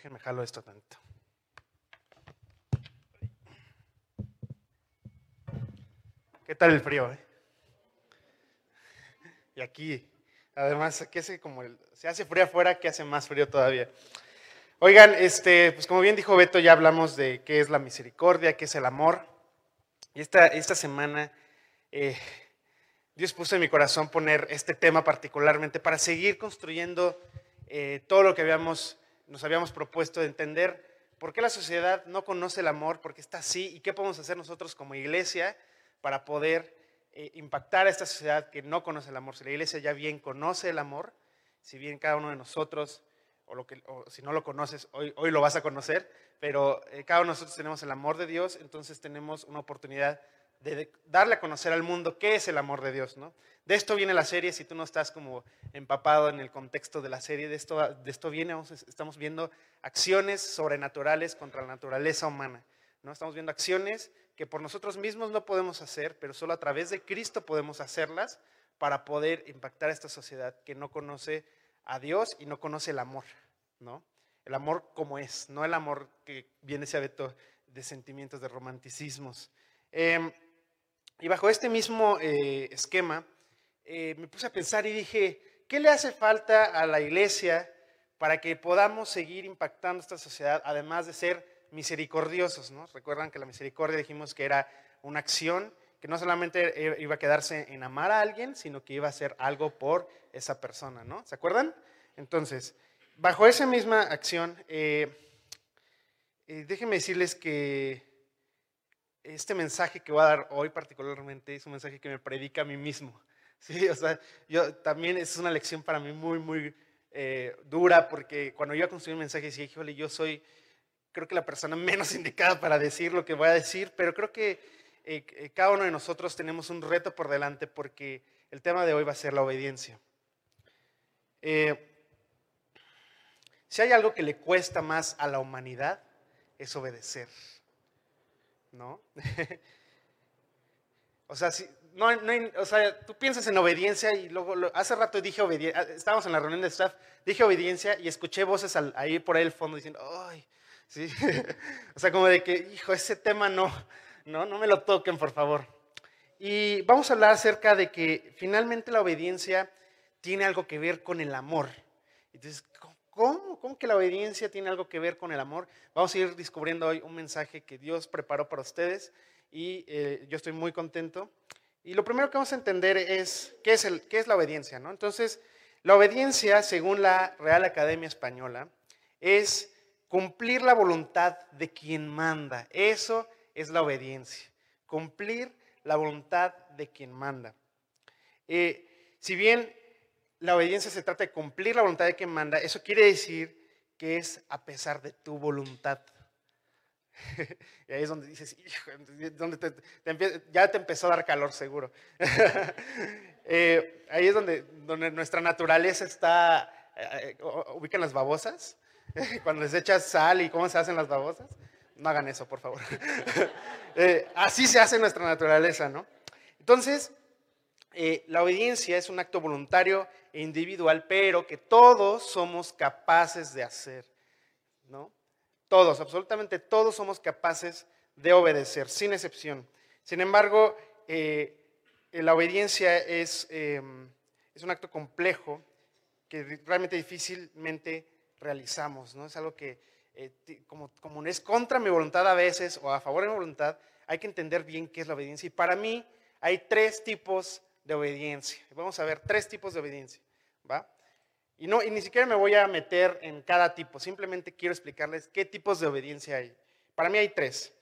Déjenme jalo esto tanto. ¿Qué tal el frío? Eh? Y aquí, además, que hace como el, se hace frío afuera, que hace más frío todavía. Oigan, este, pues como bien dijo Beto, ya hablamos de qué es la misericordia, qué es el amor. Y esta, esta semana eh, Dios puso en mi corazón poner este tema particularmente para seguir construyendo eh, todo lo que habíamos, nos habíamos propuesto de entender por qué la sociedad no conoce el amor, por qué está así y qué podemos hacer nosotros como iglesia para poder eh, impactar a esta sociedad que no conoce el amor. Si la iglesia ya bien conoce el amor, si bien cada uno de nosotros, o, lo que, si no lo conoces, hoy, hoy lo vas a conocer, pero eh, cada uno de nosotros tenemos el amor de Dios, entonces tenemos una oportunidad de darle a conocer al mundo qué es el amor de Dios, ¿no? De esto viene la serie, si tú no estás como empapado en el contexto de la serie, de esto, de esto viene, estamos viendo acciones sobrenaturales contra la naturaleza humana, ¿no? Estamos viendo acciones que por nosotros mismos no podemos hacer, pero solo a través de Cristo podemos hacerlas para poder impactar a esta sociedad que no conoce a Dios y no conoce el amor, ¿no? El amor como es, no el amor que viene ese hábito de sentimientos, de romanticismos. Em, y bajo este mismo eh, esquema, eh, me puse a pensar y dije, ¿qué le hace falta a la iglesia para que podamos seguir impactando esta sociedad, además de ser misericordiosos? ¿no? Recuerdan que la misericordia dijimos que era una acción que no solamente iba a quedarse en amar a alguien, sino que iba a hacer algo por esa persona, ¿no? ¿Se acuerdan? Entonces, bajo esa misma acción, eh, déjenme decirles que este mensaje que voy a dar hoy particularmente es un mensaje que me predica a mí mismo. Sí, o sea, yo también es una lección para mí muy, muy eh, dura porque cuando yo iba a construir un mensaje decía, híjole, yo soy, creo que la persona menos indicada para decir lo que voy a decir, pero creo que eh, eh, cada uno de nosotros tenemos un reto por delante porque el tema de hoy va a ser la obediencia. si hay algo que le cuesta más a la humanidad, es obedecer. ¿No? o, sea, si, no, o sea, tú piensas en obediencia y luego, hace rato dije obediencia, ah, estábamos en la reunión de staff, dije obediencia y escuché voces ahí por ahí el fondo diciendo, ay, sí, o sea, como de que, hijo, ese tema no, no, no me lo toquen, por favor. Y vamos a hablar acerca de que finalmente la obediencia tiene algo que ver con el amor. Entonces, ¿Cómo? ¿Cómo que la obediencia tiene algo que ver con el amor? Vamos a ir descubriendo hoy un mensaje que Dios preparó para ustedes y eh, yo estoy muy contento. Y lo primero que vamos a entender es qué es, la obediencia. ¿no? Entonces, la obediencia, según la Real Academia Española, es cumplir la voluntad de quien manda. Eso es la obediencia. Cumplir la voluntad de quien manda. Eh, si bien la obediencia se trata de cumplir la voluntad de quien manda, eso quiere decir que es a pesar de tu voluntad. y ahí es donde dices, donde ya te empezó a dar calor seguro. Eh, ahí es donde, nuestra naturaleza está, eh, ubican las babosas, cuando les echas sal y cómo se hacen las babosas. No hagan eso, por favor. Eh, así se hace nuestra naturaleza, ¿no? Entonces, la obediencia es un acto voluntario individual, pero que todos somos capaces de hacer, ¿no? Todos, absolutamente todos somos capaces de obedecer, sin excepción. Sin embargo, eh, la obediencia es, em, es un acto complejo que realmente difícilmente realizamos, ¿no? Es algo que, eh, como, como es contra mi voluntad a veces o a favor de mi voluntad, hay que entender bien qué es la obediencia. Y para mí hay tres tipos de obediencia. Vamos a ver tres tipos de obediencia, ¿va? Y, no, y ni siquiera me voy a meter en cada tipo, simplemente quiero explicarles qué tipos de obediencia hay. Para mí hay tres.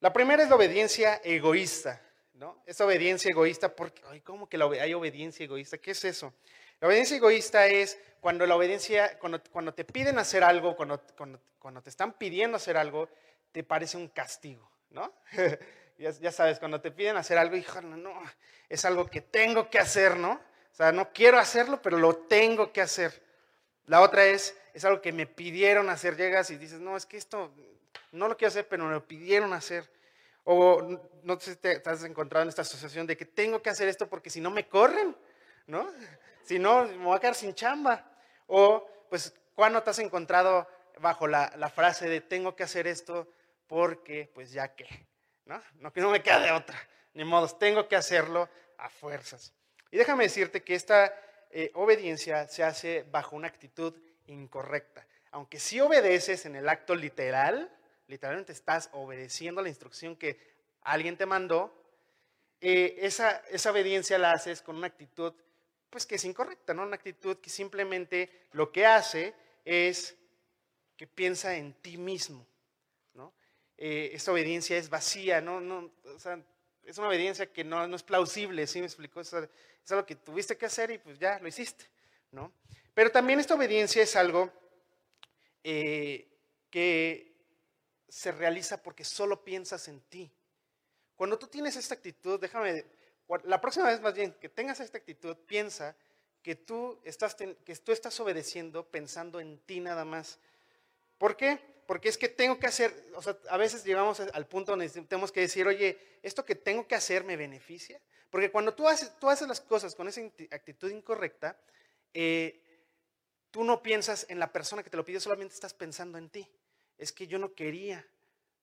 La primera es la obediencia egoísta, ¿no? Esa obediencia egoísta, porque, ay, ¿cómo que hay obediencia egoísta? ¿Qué es eso? La obediencia egoísta es cuando la obediencia, cuando, cuando te piden hacer algo, cuando, cuando, cuando, te están pidiendo hacer algo, te parece un castigo, ¿no? Ya, sabes, cuando te piden hacer algo, hijo, no, es algo que tengo que hacer, ¿no? O sea, no quiero hacerlo, pero lo tengo que hacer. La otra es, es algo que me pidieron hacer. Llegas y dices, no, es que esto no lo quiero hacer, pero me lo pidieron hacer. O no sé si te has encontrado en esta asociación de que tengo que hacer esto porque si no me corren, ¿no? Si no, me voy a quedar sin chamba. O, pues, ¿cuándo te has encontrado bajo la, la frase de tengo que hacer esto porque, pues ya que, ¿no? No, no me queda de otra, ni modos, tengo que hacerlo a fuerzas. Y déjame decirte que esta eh, obediencia se hace bajo una actitud incorrecta. Aunque si obedeces en el acto literal, literalmente estás obedeciendo la instrucción que alguien te mandó, eh, esa, esa obediencia la haces con una actitud pues que es incorrecta, ¿no? Una actitud que simplemente lo que hace es que piensa en ti mismo. Eh, obediencia es vacía, ¿no? no o sea, es una obediencia que no, no es plausible, ¿sí me explicó? Es, es, algo que tuviste que hacer y pues ya lo hiciste, ¿no? Pero también esta obediencia es algo eh, que se realiza porque solo piensas en ti. Cuando tú tienes esta actitud, déjame, la próxima vez más bien que tengas esta actitud, piensa que tú estás, que tú estás obedeciendo pensando en ti nada más. ¿Por qué? Porque es que tengo que hacer, o sea, a veces llegamos al punto donde tenemos que decir, oye, esto que tengo que hacer me beneficia. Porque cuando tú haces, tú haces las cosas con esa actitud incorrecta, eh, tú no piensas en la persona que te lo pide, solamente estás pensando en ti. Es que yo no quería,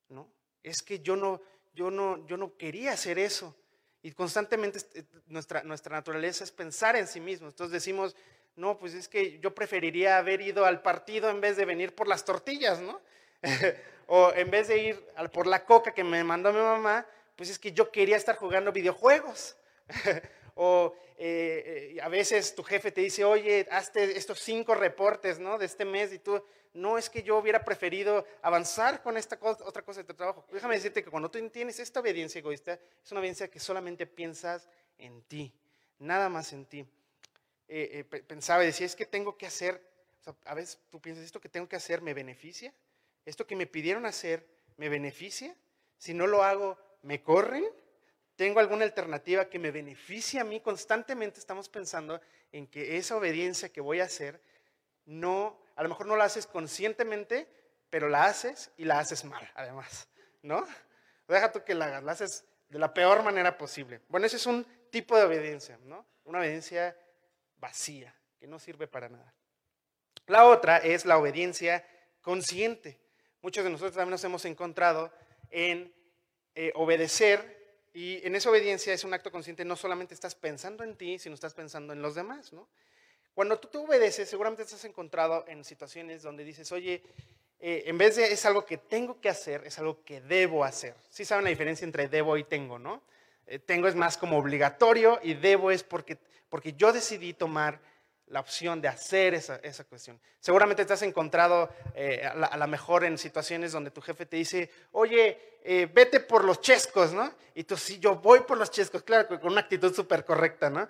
¿no? Es que yo no, yo no, yo no quería hacer eso. Y constantemente eh, nuestra, nuestra naturaleza es pensar en sí mismo. Entonces decimos, no, pues es que yo preferiría haber ido al partido en vez de venir por las tortillas, ¿no? o en vez de ir por la coca que me mandó mi mamá, pues es que yo quería estar jugando videojuegos. o eh, eh, a veces tu jefe te dice, oye, hazte estos cinco reportes, ¿no? De este mes y tú, no es que yo hubiera preferido avanzar con esta otra cosa de tu trabajo. Déjame decirte que cuando tú tienes esta obediencia egoísta, es una obediencia que solamente piensas en ti, nada más en ti. Eh, eh, pensaba y decía, es que tengo que hacer, a veces tú piensas, ¿esto que tengo que hacer me beneficia? ¿Esto que me pidieron hacer me beneficia? Si no lo hago, ¿me corren? ¿Tengo alguna alternativa que me beneficie a mí? Constantemente estamos pensando en que esa obediencia que voy a hacer, no, a lo mejor no la haces conscientemente, pero la haces y la haces mal, además, ¿no? Deja tú que la hagas, la haces de la peor manera posible. Bueno, ese es un tipo de obediencia, ¿no? Una obediencia vacía, que no sirve para nada. La otra es la obediencia consciente. Muchos de nosotros también nos hemos encontrado en eh, obedecer y en esa obediencia es un acto consciente, no solamente estás pensando en ti, sino estás pensando en los demás. Cuando tú te obedeces, seguramente estás encontrado en situaciones donde dices, oye, eh, en vez de es algo que tengo que hacer, es algo que debo hacer. Sí saben la diferencia entre debo y tengo, ¿no? Eh, tengo es más como obligatorio y debo es porque, porque yo decidí tomar la opción de hacer esa, esa cuestión. Seguramente te has encontrado eh, a, lo mejor en situaciones donde tu jefe te dice, oye, eh, vete por los chescos, ¿no? Y tú, sí, yo voy por los chescos, claro, con una actitud súper correcta, ¿no?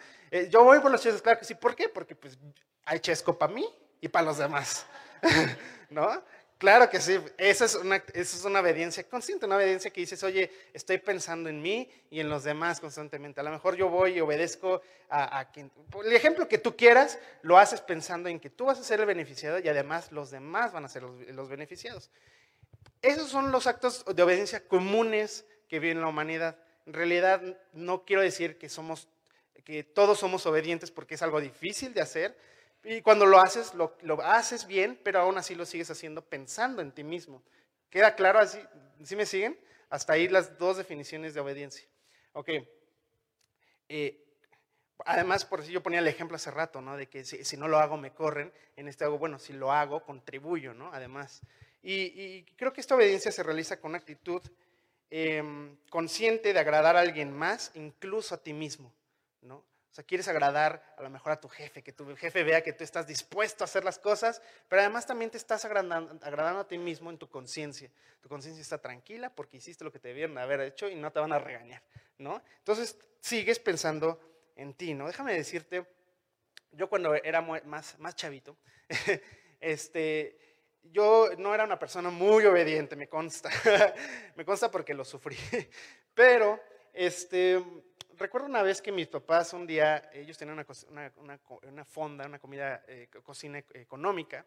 yo voy por los chescos, claro que sí. ¿Por qué? Porque pues hay chesco para mí y para los demás, ¿no? Claro que sí, esa es, una, esa es una obediencia consciente, una obediencia que dices, oye, estoy pensando en mí y en los demás constantemente. A lo mejor yo voy y obedezco a, quien, el ejemplo que tú quieras, lo haces pensando en que tú vas a ser el beneficiado y además los demás van a ser los, beneficiados. Esos son los actos de obediencia comunes que vive en la humanidad. En realidad no quiero decir que somos, que todos somos obedientes porque es algo difícil de hacer, y cuando lo haces, lo, haces bien, pero aún así lo sigues haciendo pensando en ti mismo. ¿Queda claro así? ¿Sí me siguen? Hasta ahí las dos definiciones de obediencia. Ok. Eh, además, por eso yo ponía el ejemplo hace rato, ¿no? De que si, no lo hago me corren. En este hago, bueno, si lo hago, contribuyo, ¿no? Además. Y, creo que esta obediencia se realiza con una actitud em, consciente de agradar a alguien más, incluso a ti mismo, ¿no? O sea, quieres agradar a lo mejor a tu jefe, que tu jefe vea que tú estás dispuesto a hacer las cosas, pero además también te estás agradando, agradando a ti mismo en tu conciencia. Tu conciencia está tranquila porque hiciste lo que te debieron haber hecho y no te van a regañar, ¿no? Entonces sigues pensando en ti, ¿no? Déjame decirte, yo cuando era más, más chavito, este, yo no era una persona muy obediente, me consta, me consta porque lo sufrí, pero este recuerdo una vez que mis papás un día, ellos tenían una, fonda, una comida, eh, cocina económica,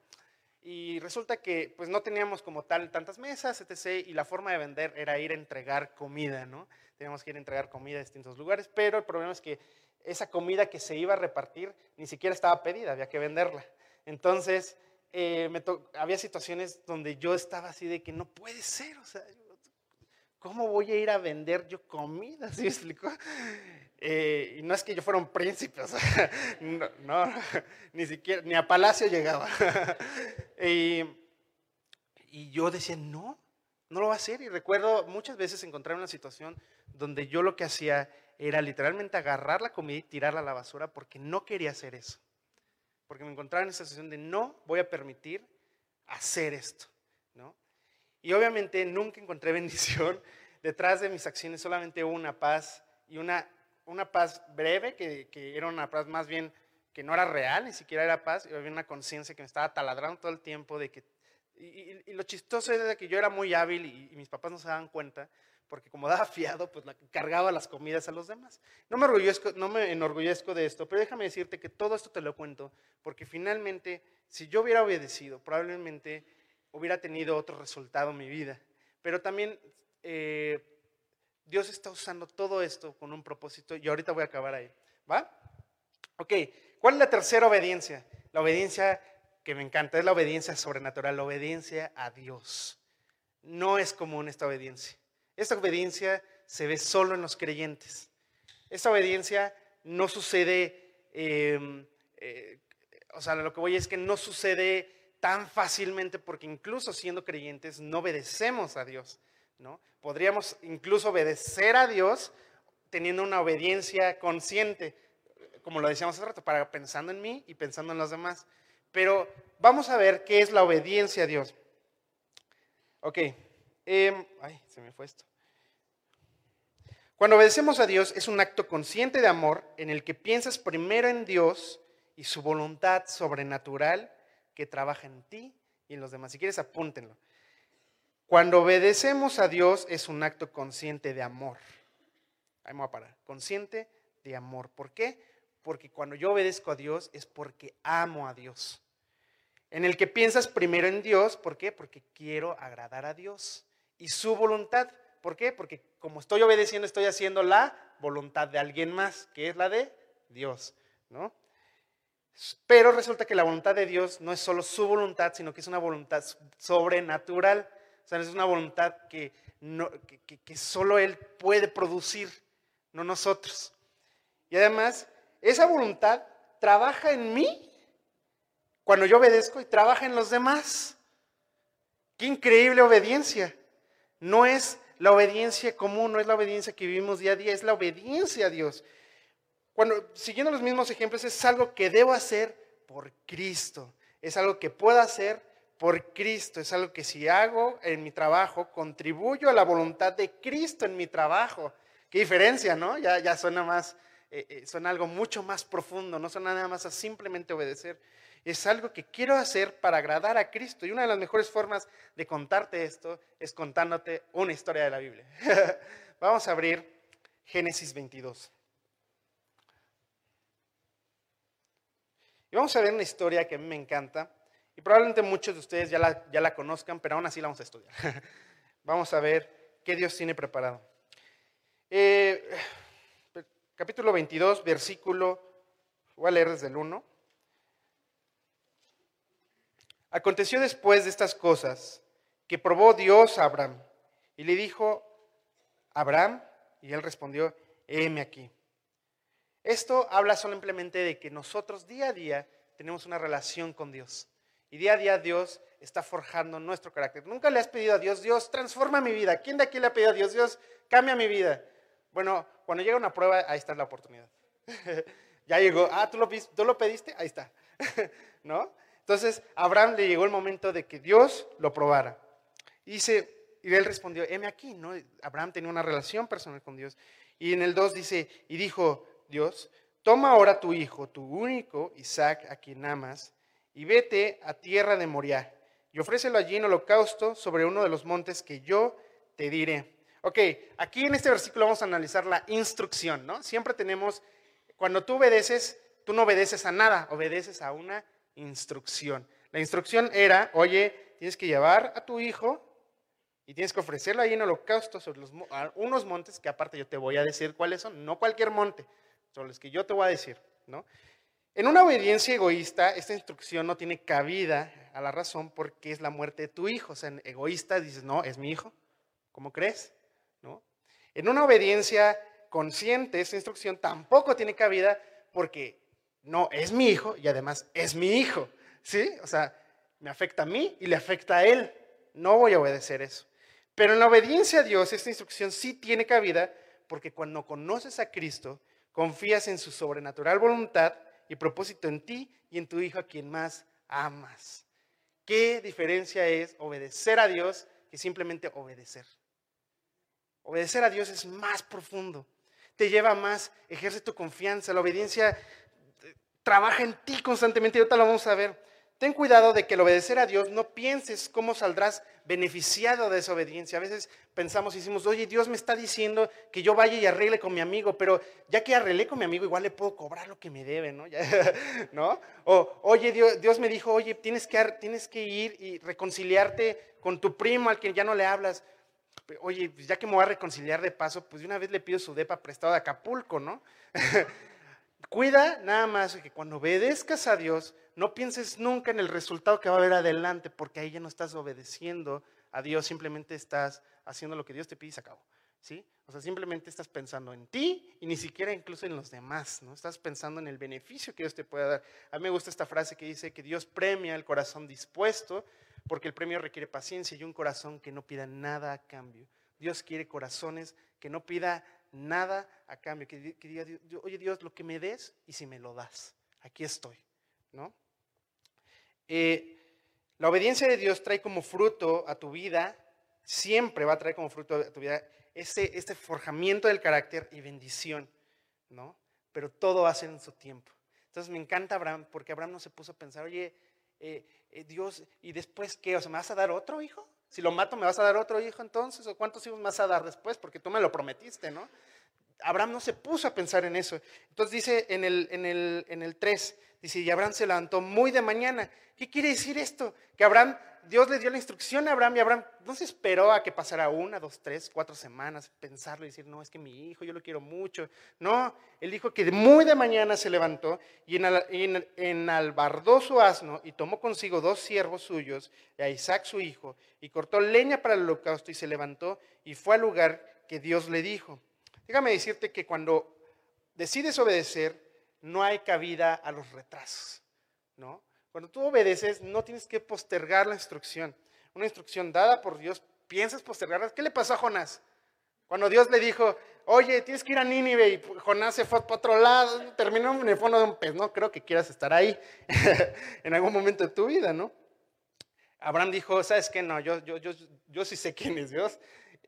y resulta que pues no teníamos como tal tantas mesas, etc., y la forma de vender era ir a entregar comida, ¿no? Teníamos que ir a entregar comida a distintos lugares, pero el problema es que esa comida que se iba a repartir ni siquiera estaba pedida, había que venderla. Entonces, eh, había situaciones donde yo estaba así de que no puede ser, o sea, ¿cómo voy a ir a vender yo comida? ¿Sí me explicó? Eh, y no es que yo fuera un príncipe, no, ni siquiera, ni a palacio llegaba. y, y yo decía, no, no lo va a hacer. Y recuerdo muchas veces encontrar una situación donde yo lo que hacía era literalmente agarrar la comida y tirarla a la basura porque no quería hacer eso. Porque me encontraba en esa situación de no voy a permitir hacer esto. ¿no? Y obviamente nunca encontré bendición. Detrás de mis acciones solamente hubo una paz y una, una paz breve, que, que era una paz más bien que no era real, ni siquiera era paz, y había una conciencia que me estaba taladrando todo el tiempo de que y, lo chistoso es que yo era muy hábil y, mis papás no se daban cuenta, porque como daba fiado, pues cargaba las comidas a los demás. No me, orgullezco, no me enorgullezco de esto, pero déjame decirte que todo esto te lo cuento, porque finalmente, si yo hubiera obedecido, probablemente hubiera tenido otro resultado en mi vida. Pero también eh, Dios está usando todo esto con un propósito y ahorita voy a acabar ahí. ¿Va? Ok, ¿cuál es la tercera obediencia? La obediencia que me encanta, es la obediencia sobrenatural, la obediencia a Dios. No es común esta obediencia. Esta obediencia se ve solo en los creyentes. Esta obediencia no sucede, em, eh, o sea, lo que voy es que no sucede tan fácilmente porque incluso siendo creyentes no obedecemos a Dios, ¿no? Podríamos incluso obedecer a Dios teniendo una obediencia consciente, como lo decíamos hace rato, para pensando en mí y pensando en los demás. Pero vamos a ver qué es la obediencia a Dios. Ok, em, ay, se me fue esto. Cuando obedecemos a Dios es un acto consciente de amor en el que piensas primero en Dios y su voluntad sobrenatural que trabaja en ti y en los demás. Si quieres, apúntenlo. Cuando obedecemos a Dios es un acto consciente de amor. Ahí me voy a parar. Consciente de amor. ¿Por qué? porque cuando yo obedezco a Dios es porque amo a Dios. En el que piensas primero en Dios, ¿por qué? Porque quiero agradar a Dios y su voluntad. ¿Por qué? Porque como estoy obedeciendo, estoy haciendo la voluntad de alguien más, que es la de Dios, ¿no? Pero resulta que la voluntad de Dios no es solo su voluntad, sino que es una voluntad sobrenatural. O sea, es una voluntad que, no, solo Él puede producir, no nosotros. Y además, esa voluntad trabaja en mí cuando yo obedezco y trabaja en los demás. Qué increíble obediencia. No es la obediencia común, no es la obediencia que vivimos día a día, es la obediencia a Dios. Cuando, siguiendo los mismos ejemplos, es algo que debo hacer por Cristo. Es algo que puedo hacer por Cristo. Es algo que si hago en mi trabajo, contribuyo a la voluntad de Cristo en mi trabajo. Qué diferencia, ¿no? Ya, ya suena más, eh, eh, algo mucho más profundo, no son nada más a simplemente obedecer. Es algo que quiero hacer para agradar a Cristo. Y una de las mejores formas de contarte esto es contándote una historia de la Biblia. Vamos a abrir Génesis 22. Y vamos a ver una historia que a mí me encanta. Y probablemente muchos de ustedes ya la, ya la conozcan, pero aún así la vamos a estudiar. vamos a ver qué Dios tiene preparado. Eh, capítulo 22, versículo, voy a leer desde el 1. Aconteció después de estas cosas que probó Dios a Abraham y le dijo, Abraham, y él respondió, heme aquí. Esto habla simplemente de que nosotros día a día tenemos una relación con Dios. Y día a día Dios está forjando nuestro carácter. Nunca le has pedido a Dios, Dios, transforma mi vida. ¿Quién de aquí le ha pedido a Dios, Dios, cambia mi vida? Bueno, cuando llega una prueba, ahí está la oportunidad. ya llegó, ah, ¿tú lo, ¿tú lo pediste, ahí está. ¿No? Entonces, a Abraham le llegó el momento de que Dios lo probara. Y, dice, y él respondió, heme aquí, ¿no? Abraham tenía una relación personal con Dios. Y en el 2 dice, y dijo Dios, toma ahora tu hijo, tu único Isaac, a quien amas, y vete a tierra de Moriah, y ofrécelo allí en holocausto sobre uno de los montes que yo te diré. Ok, aquí en este versículo vamos a analizar la instrucción, ¿no? Siempre tenemos, cuando tú obedeces, tú no obedeces a nada, obedeces a una instrucción. La instrucción era, oye, tienes que llevar a tu hijo y tienes que ofrecerlo ahí en holocausto sobre los, unos montes que aparte yo te voy a decir cuáles son, no cualquier monte, son los que yo te voy a decir, ¿no? En una obediencia egoísta, esta instrucción no tiene cabida a la razón porque es la muerte de tu hijo. O sea, en egoísta dices, no, es mi hijo. ¿Cómo crees? ¿No? En una obediencia consciente, esta instrucción tampoco tiene cabida porque no es mi hijo y además es mi hijo. ¿Sí? O sea, me afecta a mí y le afecta a él. No voy a obedecer eso. Pero en la obediencia a Dios, esta instrucción sí tiene cabida porque cuando conoces a Cristo, confías en su sobrenatural voluntad y propósito en ti y en tu hijo a quien más amas. ¿Qué diferencia es obedecer a Dios que simplemente obedecer? Obedecer a Dios es más profundo, te lleva más, ejerce tu confianza, la obediencia eh, trabaja en ti constantemente y ahorita lo vamos a ver. Ten cuidado de que al obedecer a Dios no pienses cómo saldrás beneficiado de esa obediencia. A veces pensamos y decimos, oye, Dios me está diciendo que yo vaya y arregle con mi amigo, pero ya que arreglé con mi amigo, igual le puedo cobrar lo que me debe, ¿no? O, oye, Dios, me dijo, oye, tienes que, tienes que ir y reconciliarte con tu primo al que ya no le hablas. Oye, pues ya que me voy a reconciliar de paso, pues de una vez le pido su depa prestado de Acapulco, ¿no? Cuida nada más que cuando obedezcas a Dios, no pienses nunca en el resultado que va a haber adelante, porque ahí ya no estás obedeciendo a Dios, simplemente estás haciendo lo que Dios te pide y se acabó. ¿sí? O sea, simplemente estás pensando en ti y ni siquiera incluso en los demás, ¿no? Estás pensando en el beneficio que Dios te puede dar. A mí me gusta esta frase que dice que Dios premia el corazón dispuesto, porque el premio requiere paciencia y un corazón que no pida nada a cambio. Dios quiere corazones que no pida nada a cambio, que, diga, oye Dios, lo que me des y si me lo das, aquí estoy, ¿no? Eh, la obediencia de Dios trae como fruto a tu vida, siempre va a traer como fruto a tu vida este, este forjamiento del carácter y bendición, ¿no? Pero todo va a ser en su tiempo. Entonces me encanta Abraham, porque Abraham no se puso a pensar, oye, eh, eh, Dios, ¿y después qué? O sea, ¿me vas a dar otro hijo? Si lo mato, ¿me vas a dar otro hijo entonces? ¿O cuántos hijos me vas a dar después? Porque tú me lo prometiste, ¿no? Abraham no se puso a pensar en eso. Entonces dice en el, en el, en el 3, dice, y Abraham se levantó muy de mañana. ¿Qué quiere decir esto? Que Abraham, Dios le dio la instrucción a Abraham y Abraham no se esperó a que pasara una, dos, tres, cuatro semanas, pensarlo y decir, no, es que mi hijo, yo lo quiero mucho. No, él dijo que muy de mañana se levantó y en, enalbardó su asno y tomó consigo dos siervos suyos, a Isaac su hijo, y cortó leña para el holocausto y se levantó y fue al lugar que Dios le dijo. Déjame decirte que cuando decides obedecer, no hay cabida a los retrasos, ¿no? Cuando tú obedeces, no tienes que postergar la instrucción. Una instrucción dada por Dios, piensas postergarla. ¿Qué le pasó a Jonás? Cuando Dios le dijo, oye, tienes que ir a Nínive y Jonás se fue para otro lado, terminó en el fondo de un pez. No creo que quieras estar ahí en algún momento de tu vida, ¿no? Abraham dijo, ¿sabes qué? No, yo, yo, yo, yo sí sé quién es Dios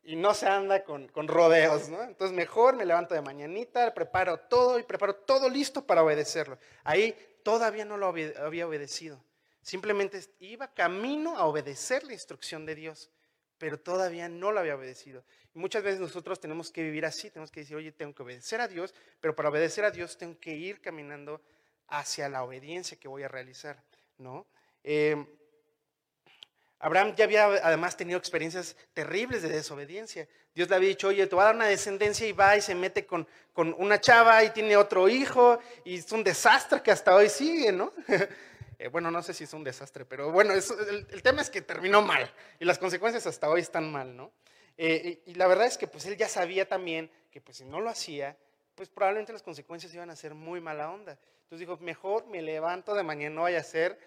y no se anda con, con, rodeos, ¿no? Entonces mejor me levanto de mañanita, preparo todo y preparo todo listo para obedecerlo. Ahí todavía no lo había obedecido. Simplemente iba camino a obedecer la instrucción de Dios, pero todavía no lo había obedecido. Y muchas veces nosotros tenemos que vivir así, tenemos que decir, oye, tengo que obedecer a Dios, pero para obedecer a Dios tengo que ir caminando hacia la obediencia que voy a realizar, ¿no? Eh, Abraham ya había además tenido experiencias terribles de desobediencia. Dios le había dicho, oye, te voy a dar una descendencia y va y se mete con, una chava y tiene otro hijo y es un desastre que hasta hoy sigue, ¿no? Eh, bueno, no sé si es un desastre, pero bueno, el, tema es que terminó mal y las consecuencias hasta hoy están mal, ¿no? Eh, y, la verdad es que pues él ya sabía también que pues si no lo hacía, pues probablemente las consecuencias iban a ser muy mala onda. Entonces dijo, mejor me levanto de mañana, no vaya a ser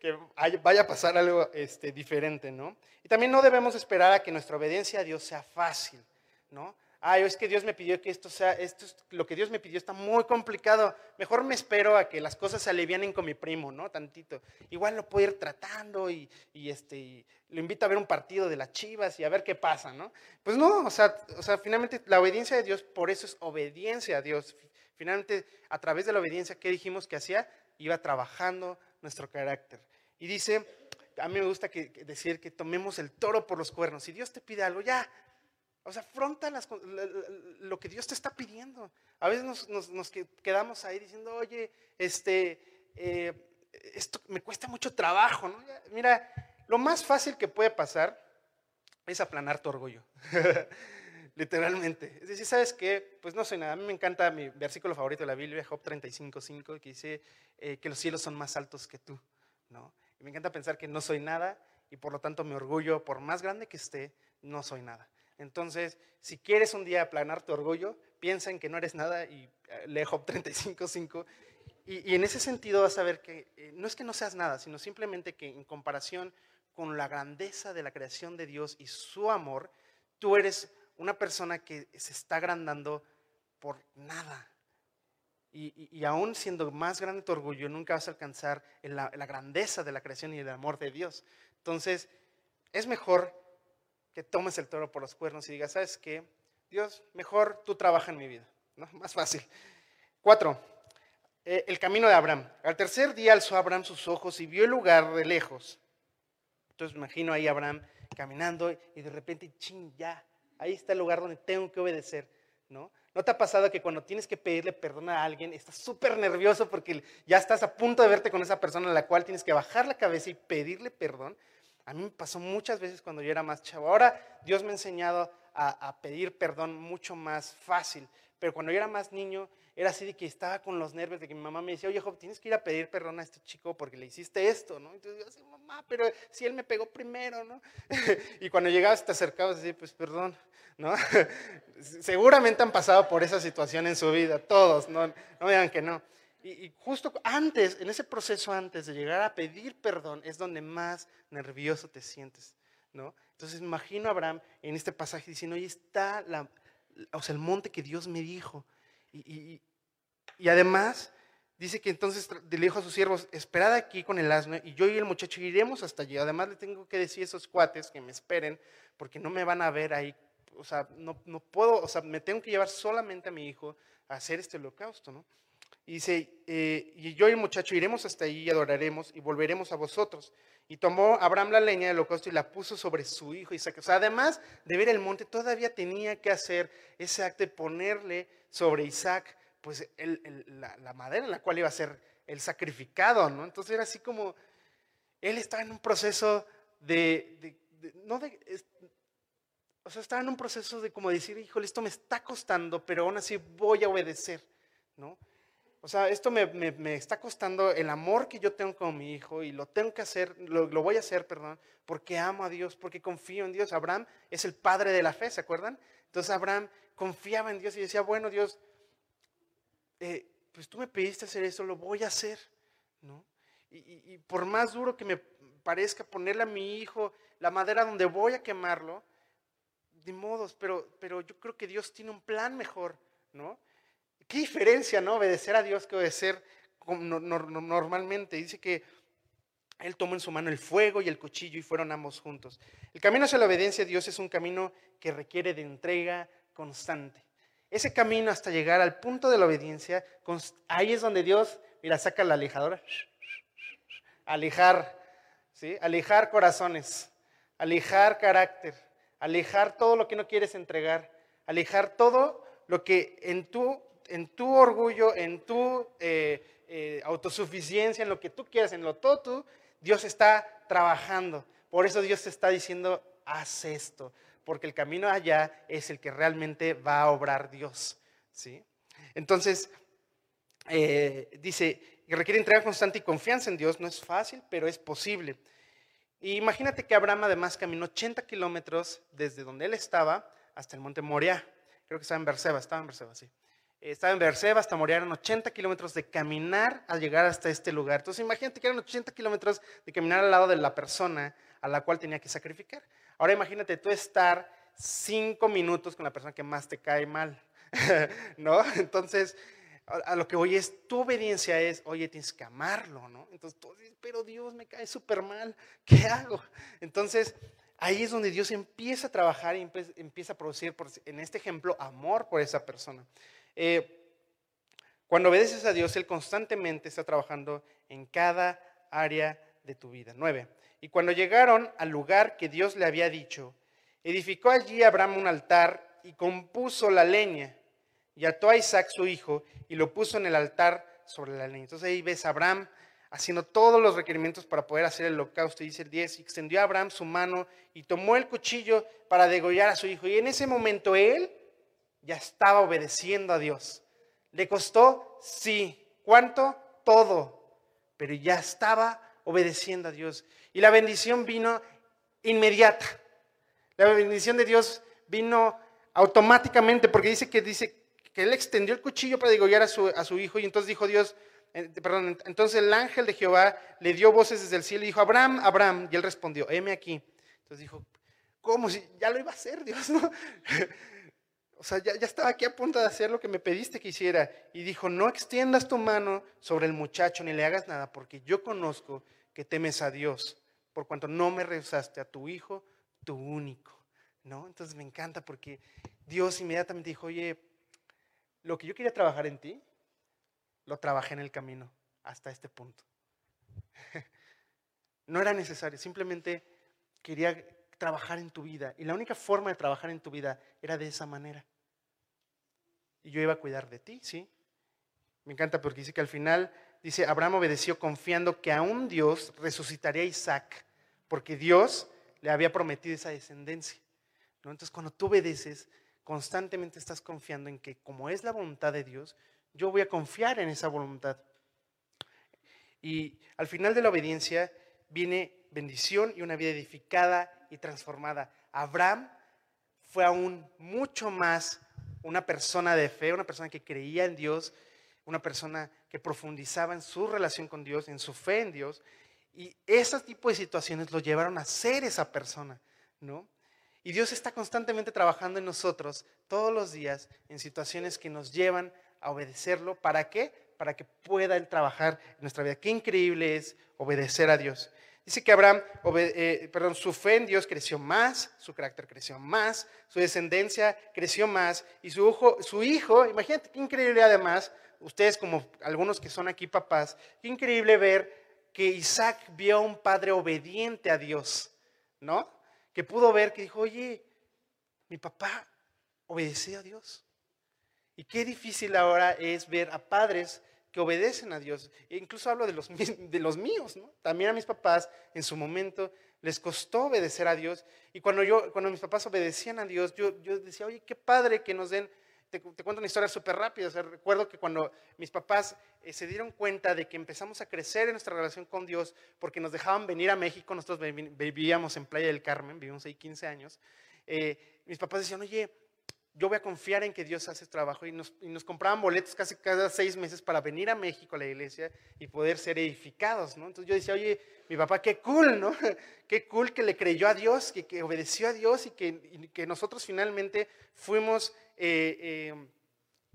que, vaya a pasar algo este, diferente, ¿no? Y también no debemos esperar a que nuestra obediencia a Dios sea fácil, ¿no? Ay, es que Dios me pidió que esto sea, esto es, lo que Dios me pidió está muy complicado. Mejor me espero a que las cosas se alivianen con mi primo, ¿no? Tantito. Igual lo puedo ir tratando y, este, lo invito a ver un partido de las chivas y a ver qué pasa, ¿no? Pues no, o sea, o sea, finalmente la obediencia de Dios, por eso es obediencia a Dios. Finalmente, a través de la obediencia, ¿qué dijimos que hacía? Iba trabajando nuestro carácter. Y dice, a mí me gusta decir que tomemos el toro por los cuernos. Si Dios te pide algo, ya, o sea, afronta lo que Dios te está pidiendo. A veces nos, quedamos ahí diciendo, oye, este, eh, esto me cuesta mucho trabajo. ¿no? Mira, lo más fácil que puede pasar es aplanar tu orgullo. literalmente. Es decir, ¿sabes qué? Pues no soy nada. A mí me encanta mi versículo favorito de la Biblia, Job 35.5, que dice eh, que los cielos son más altos que tú, ¿no? Y me encanta pensar que no soy nada y por lo tanto mi orgullo, por más grande que esté, no soy nada. Entonces, si quieres un día aplanar tu orgullo, piensa en que no eres nada y eh, lee Job 35.5 y, y, en ese sentido vas a ver que eh, no es que no seas nada, sino simplemente que en comparación con la grandeza de la creación de Dios y su amor, tú eres una persona que se está agrandando por nada. Y, y, aún siendo más grande tu orgullo, nunca vas a alcanzar la, grandeza de la creación y el amor de Dios. Entonces, es mejor que tomes el toro por los cuernos y digas, ¿sabes qué? Dios, mejor tú trabaja en mi vida. Más fácil. Cuatro, eh, el camino de Abraham. Al tercer día alzó Abraham sus ojos y vio el lugar de lejos. Entonces imagino ahí Abraham caminando y de repente, ching, ya, ahí está el lugar donde tengo que obedecer, ¿no? ¿No te ha pasado que cuando tienes que pedirle perdón a alguien, estás súper nervioso porque ya estás a punto de verte con esa persona a la cual tienes que bajar la cabeza y pedirle perdón? A mí me pasó muchas veces cuando yo era más chavo. Ahora Dios me ha enseñado a, pedir perdón mucho más fácil, pero cuando yo era más niño era así de que estaba con los nervios de que mi mamá me decía, oye, Job, tienes que ir a pedir perdón a este chico porque le hiciste esto, ¿no? Entonces yo decía, mamá, pero si él me pegó primero, ¿no? y cuando llegabas te acercabas y decías, pues perdón, ¿no? Seguramente han pasado por esa situación en su vida, todos, no, no digan que no. Y, y, justo antes, en ese proceso antes de llegar a pedir perdón, es donde más nervioso te sientes, ¿no? Entonces imagino a Abraham en este pasaje diciendo, oye, está la, o sea, el monte que Dios me dijo. Y, y, y además dice que entonces le dijo a sus siervos, esperad aquí con el asno y yo y el muchacho iremos hasta allí. Además le tengo que decir a esos cuates que me esperen porque no me van a ver ahí. O sea, no, no puedo, o sea, me tengo que llevar solamente a mi hijo a hacer este holocausto, ¿no? Y dice, eh, y yo y el muchacho iremos hasta allí y adoraremos y volveremos a vosotros. Y tomó Abraham la leña del holocausto y la puso sobre su hijo Isaac. O sea, además de ver el monte, todavía tenía que hacer ese acto de ponerle sobre Isaac pues el, la, madera en la cual iba a ser el sacrificado, ¿no? Entonces era así como, él estaba en un proceso de no de, es, o sea, estaba en un proceso de como decir, híjole, esto me está costando, pero aún así voy a obedecer, ¿no? O sea, esto me, me, me, está costando el amor que yo tengo con mi hijo y lo tengo que hacer, lo, lo, voy a hacer, perdón, porque amo a Dios, porque confío en Dios. Abraham es el padre de la fe, ¿se acuerdan? Entonces Abraham confiaba en Dios y decía, bueno, Dios, pues tú me pediste hacer eso, lo voy a hacer, ¿no? Y, y, y, por más duro que me parezca ponerle a mi hijo la madera donde voy a quemarlo, de modos, pero, pero yo creo que Dios tiene un plan mejor, ¿no? ¿Qué diferencia, no? Obedecer a Dios que obedecer normalmente. Dice que él tomó en su mano el fuego y el cuchillo y fueron ambos juntos. El camino hacia la obediencia a Dios es un camino que requiere de entrega constante. Ese camino hasta llegar al punto de la obediencia, ahí es donde Dios, mira, saca la alejadora, alejar, ¿sí? Alejar corazones, alejar carácter, alejar todo lo que no quieres entregar, alejar todo lo que en tu, en tu orgullo, en tu eh, eh, autosuficiencia, en lo que tú quieras, en lo todo tú, Dios está trabajando. Por eso Dios te está diciendo, haz esto porque el camino allá es el que realmente va a obrar Dios. ¿sí? Entonces, eh, dice, que requiere entrega constante y confianza en Dios. No es fácil, pero es posible. Y imagínate que Abraham además caminó 80 kilómetros desde donde él estaba hasta el monte Moria. Creo que estaba en Berseba, estaba en Berseba, sí. Estaba en Berseba hasta Moria, eran 80 kilómetros de caminar al llegar hasta este lugar. Entonces imagínate que eran 80 kilómetros de caminar al lado de la persona a la cual tenía que sacrificar. Ahora imagínate tú estar cinco minutos con la persona que más te cae mal, ¿no? Entonces, a, lo que hoy es, tu obediencia es, oye, tienes que amarlo, ¿no? Entonces tú dices, pero Dios me cae súper mal, ¿qué hago? Entonces, ahí es donde Dios empieza a trabajar y empieza a producir, en este ejemplo, amor por esa persona. Eh, cuando obedeces a Dios, Él constantemente está trabajando en cada área de tu vida. Nueve. Y cuando llegaron al lugar que Dios le había dicho, edificó allí Abraham un altar y compuso la leña y ató a Isaac su hijo y lo puso en el altar sobre la leña. Entonces ahí ves a Abraham haciendo todos los requerimientos para poder hacer el holocausto. Dice el 10, extendió a Abraham su mano y tomó el cuchillo para degollar a su hijo. Y en ese momento él ya estaba obedeciendo a Dios. ¿Le costó? Sí. ¿Cuánto? Todo. Pero ya estaba obedeciendo a Dios. Y la bendición vino inmediata. La bendición de Dios vino automáticamente porque dice que, dice que él extendió el cuchillo para degollar a su, a su hijo y entonces dijo Dios, eh, perdón, entonces el ángel de Jehová le dio voces desde el cielo y dijo, Abraham, Abraham, y él respondió, heme aquí. Entonces dijo, ¿cómo? Si ya lo iba a hacer Dios, ¿no? O sea, ya, ya, estaba aquí a punto de hacer lo que me pediste que hiciera. Y dijo, no extiendas tu mano sobre el muchacho ni le hagas nada, porque yo conozco que temes a Dios, por cuanto no me rehusaste a tu hijo, tu único. ¿No? Entonces me encanta porque Dios inmediatamente dijo, oye, lo que yo quería trabajar en ti, lo trabajé en el camino hasta este punto. No era necesario, simplemente quería trabajar en tu vida. Y la única forma de trabajar en tu vida era de esa manera. Y yo iba a cuidar de ti, ¿sí? Me encanta porque dice que al final, dice, Abraham obedeció confiando que aún Dios resucitaría a Isaac, porque Dios le había prometido esa descendencia. ¿no? Entonces, cuando tú obedeces, constantemente estás confiando en que como es la voluntad de Dios, yo voy a confiar en esa voluntad. Y al final de la obediencia viene bendición y una vida edificada y transformada. Abraham fue aún mucho más una persona de fe, una persona que creía en Dios, una persona que profundizaba en su relación con Dios, en su fe en Dios. Y ese tipo de situaciones lo llevaron a ser esa persona, ¿no? Y Dios está constantemente trabajando en nosotros todos los días en situaciones que nos llevan a obedecerlo. ¿Para qué? Para que pueda Él trabajar en nuestra vida. Qué increíble es obedecer a Dios. Dice que Abraham, eh, perdón, su fe en Dios creció más, su carácter creció más, su descendencia creció más y su hijo, su hijo, imagínate qué increíble además, ustedes como algunos que son aquí papás, qué increíble ver que Isaac vio a un padre obediente a Dios, ¿no? Que pudo ver que dijo, oye, mi papá obedeció a Dios. Y qué difícil ahora es ver a padres que obedecen a Dios. E incluso hablo de los, de los míos, ¿no? También a mis papás en su momento les costó obedecer a Dios. Y cuando, yo, cuando mis papás obedecían a Dios, yo, yo decía, oye, qué padre que nos den... Te, te cuento una historia súper rápida. Recuerdo que cuando mis papás eh, se dieron cuenta de que empezamos a crecer en nuestra relación con Dios, porque nos dejaban venir a México, nosotros vivíamos en Playa del Carmen, vivimos ahí 15 años, eh, mis papás decían, oye, yo voy a confiar en que Dios hace trabajo y nos, compraban boletos casi cada seis meses para venir a México a la iglesia y poder ser edificados. Entonces yo decía, oye, mi papá, qué cool, ¿no? Qué cool que le creyó a Dios, que, obedeció a Dios y que, que nosotros finalmente fuimos eh, eh,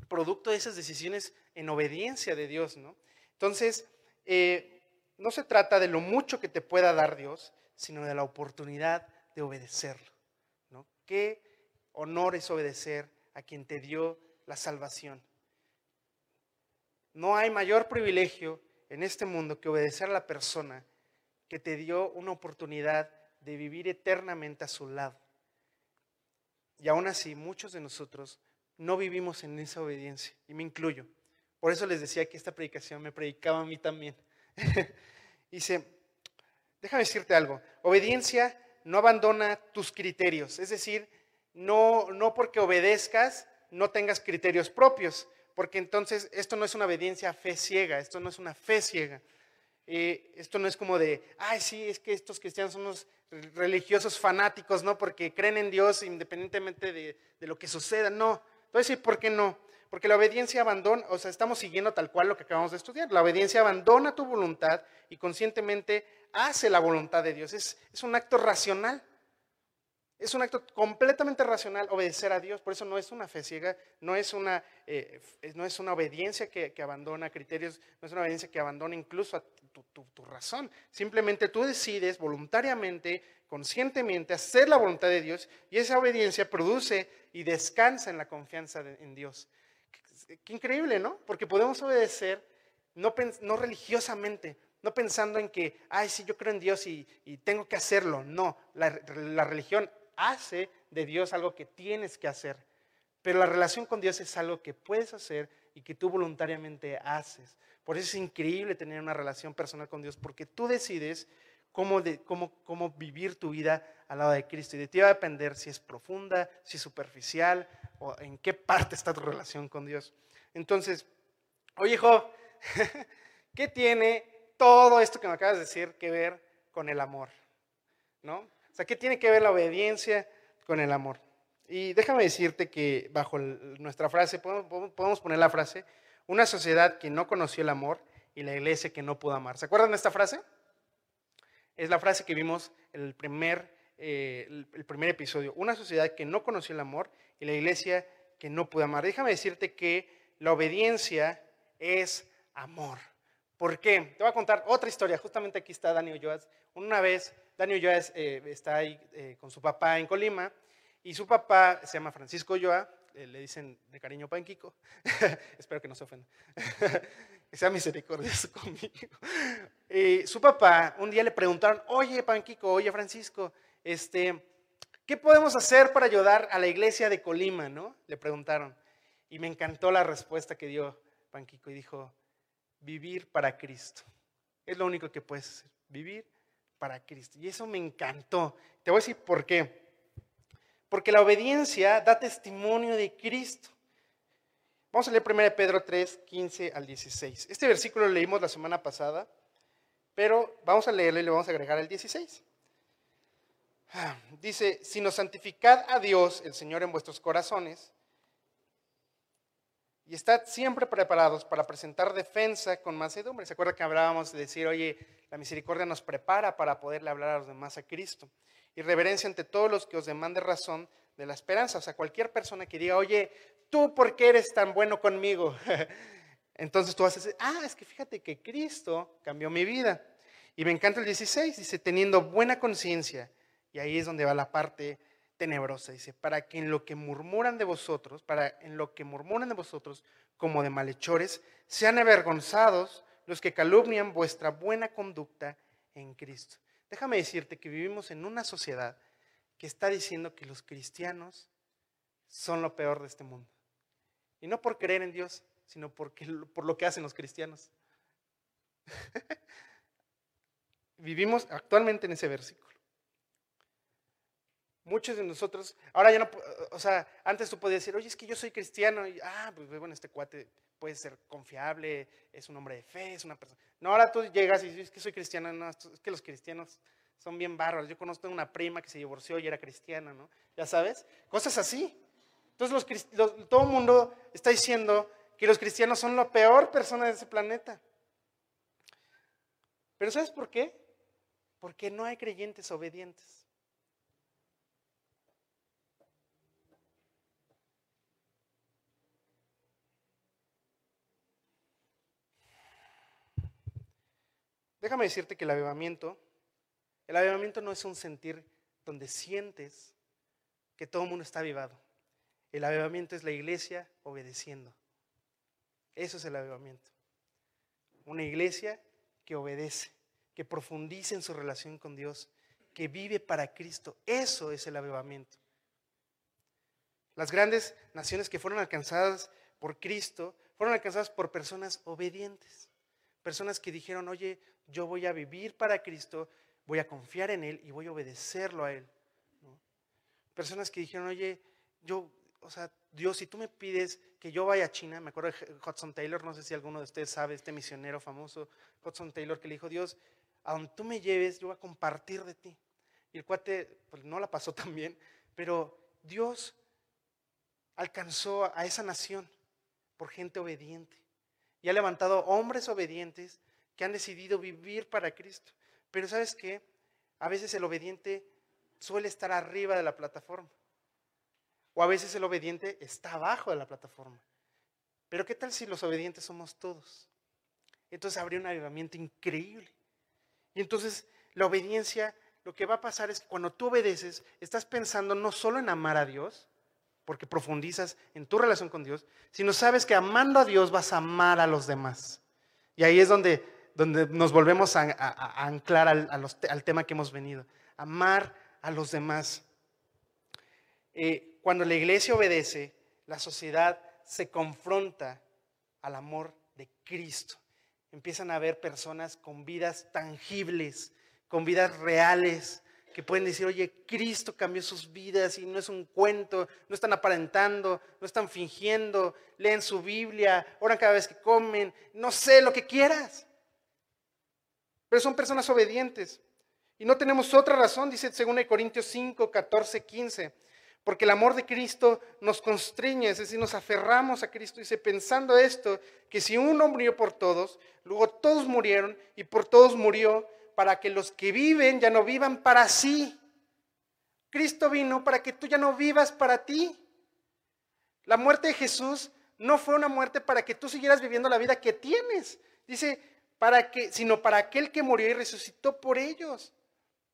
producto de esas decisiones en obediencia de Dios, ¿no? Entonces, eh, no se trata de lo mucho que te pueda dar Dios, sino de la oportunidad de obedecerlo, ¿no? ¿Qué honor es obedecer a quien te dio la salvación. No hay mayor privilegio en este mundo que obedecer a la persona que te dio una oportunidad de vivir eternamente a su lado. Y aún así, muchos de nosotros no vivimos en esa obediencia, y me incluyo. Por eso les decía que esta predicación me predicaba a mí también. Dice, déjame decirte algo, obediencia no abandona tus criterios, es decir, no, no porque obedezcas no tengas criterios propios, porque entonces esto no es una obediencia a fe ciega, esto no es una fe ciega. Eh, esto no es como de, ay, sí, es que estos cristianos son unos religiosos fanáticos, ¿no? Porque creen en Dios independientemente de, de lo que suceda. No, entonces, ¿por qué no? Porque la obediencia abandona, o sea, estamos siguiendo tal cual lo que acabamos de estudiar. La obediencia abandona tu voluntad y conscientemente hace la voluntad de Dios. Es, es un acto racional. Es un acto completamente racional obedecer a Dios, por eso no es una fe ciega, no es una, eh, no es una obediencia que, abandona criterios, no es una obediencia que abandona incluso a tu, razón. Simplemente tú decides voluntariamente, conscientemente, hacer la voluntad de Dios y esa obediencia produce y descansa en la confianza en Dios. Qué, increíble, ¿no? Porque podemos obedecer no, no religiosamente, no pensando en que, ay, sí, yo creo en Dios y, tengo que hacerlo. No, la, la religión hace de Dios algo que tienes que hacer. Pero la relación con Dios es algo que puedes hacer y que tú voluntariamente haces. Por eso es increíble tener una relación personal con Dios, porque tú decides cómo, cómo, cómo vivir tu vida al lado de Cristo. Y de ti va a depender si es profunda, si es superficial, o en qué parte está tu relación con Dios. Entonces, oye, hijo, ¿qué tiene todo esto que me acabas de decir que ver con el amor? ¿No? O sea, ¿qué tiene que ver la obediencia con el amor? Y déjame decirte que bajo nuestra frase, podemos poner la frase, una sociedad que no conoció el amor y la iglesia que no pudo amar. ¿Se acuerdan de esta frase? Es la frase que vimos en el primer, eh, el primer episodio. Una sociedad que no conoció el amor y la iglesia que no pudo amar. Déjame decirte que la obediencia es amor. ¿Por qué? Te voy a contar otra historia. Justamente aquí está Daniel Joas. Una vez, Daniel Joas eh, está ahí eh, con su papá en Colima y su papá se llama Francisco Joa, le dicen de cariño Panquico. Espero que no se ofenda. que sea misericordioso conmigo. Su papá, un día le preguntaron, oye Panquico, oye Francisco, este, ¿qué podemos hacer para ayudar a la iglesia de Colima? ¿no? Le preguntaron. Y me encantó la respuesta que dio Panquico y dijo, vivir para Cristo. Es lo único que puedes hacer, vivir para Cristo. Y eso me encantó. Te voy a decir por qué. Porque la obediencia da testimonio de Cristo. Vamos a leer 1 Pedro 3, 15 al 16. Este versículo lo leímos la semana pasada, pero vamos a leerlo y le vamos a agregar el 16. Ah, dice, sino santificad a Dios, el Señor, en vuestros corazones, y estad siempre preparados para presentar defensa con mansedumbre. ¿Se acuerda que hablábamos de decir, oye, la misericordia nos prepara para poderle hablar a los demás a Cristo? Y reverencia ante todos los que os demande razón de la esperanza. O sea, cualquier persona que diga, oye, ¿tú por qué eres tan bueno conmigo? Entonces tú vas a decir, ah, es que fíjate que Cristo cambió mi vida. Y me encanta el 16, dice, teniendo buena conciencia. Y ahí es donde va la parte tenebrosa. Dice, para que en lo que murmuran de vosotros, para en lo que murmuran de vosotros como de malhechores, sean avergonzados los que calumnian vuestra buena conducta en Cristo. Déjame decirte que vivimos en una sociedad que está diciendo que los cristianos son lo peor de este mundo. Y no por creer en Dios, sino porque, por lo que hacen los cristianos. Vivimos actualmente en ese versículo. Muchos de nosotros, ahora ya no, o sea, antes tú podías decir, oye, es que yo soy cristiano, y ah, pues bueno, este cuate puede ser confiable, es un hombre de fe, es una persona. No, ahora tú llegas y dices, es que soy cristiano, no, es que los cristianos son bien bárbaros. Yo conozco una prima que se divorció y era cristiana, ¿no? Ya sabes, cosas así. Entonces los, todo el mundo está diciendo que los cristianos son la peor persona de ese planeta. Pero ¿sabes por qué? Porque no hay creyentes obedientes. Déjame decirte que el avivamiento, el avivamiento no es un sentir donde sientes que todo el mundo está avivado. El avivamiento es la iglesia obedeciendo. Eso es el avivamiento. Una iglesia que obedece, que profundice en su relación con Dios, que vive para Cristo. Eso es el avivamiento. Las grandes naciones que fueron alcanzadas por Cristo fueron alcanzadas por personas obedientes. Personas que dijeron, oye, yo voy a vivir para Cristo, voy a confiar en Él y voy a obedecerlo a Él. Personas que dijeron, oye, yo, o sea, Dios, si tú me pides que yo vaya a China, me acuerdo de Hudson Taylor, no sé si alguno de ustedes sabe, este misionero famoso, Hudson Taylor, que le dijo, Dios, a donde tú me lleves, yo voy a compartir de ti. Y el cuate pues, no la pasó tan bien, pero Dios alcanzó a esa nación por gente obediente y ha levantado hombres obedientes que han decidido vivir para Cristo. Pero sabes qué? A veces el obediente suele estar arriba de la plataforma. O a veces el obediente está abajo de la plataforma. Pero ¿qué tal si los obedientes somos todos? Entonces habría un avivamiento increíble. Y entonces la obediencia, lo que va a pasar es que cuando tú obedeces, estás pensando no solo en amar a Dios, porque profundizas en tu relación con Dios, sino sabes que amando a Dios vas a amar a los demás. Y ahí es donde, donde nos volvemos a, anclar al, tema que hemos venido, amar a los demás. Eh, cuando la iglesia obedece, la sociedad se confronta al amor de Cristo. Empiezan a ver personas con vidas tangibles, con vidas reales, que pueden decir, oye, Cristo cambió sus vidas y no es un cuento, no están aparentando, no están fingiendo, leen su Biblia, oran cada vez que comen, no sé, lo que quieras. Pero son personas obedientes. Y no tenemos otra razón, dice 2 Corintios 5, 14, 15 porque el amor de Cristo nos constriñe, es decir, nos aferramos a Cristo. Dice, pensando esto, que si uno murió por todos, luego todos murieron y por todos murió, para que los que viven ya no vivan para sí. Cristo vino para que tú ya no vivas para ti. La muerte de Jesús no fue una muerte para que tú siguieras viviendo la vida que tienes. Dice, para que, sino para aquel que murió y resucitó por ellos.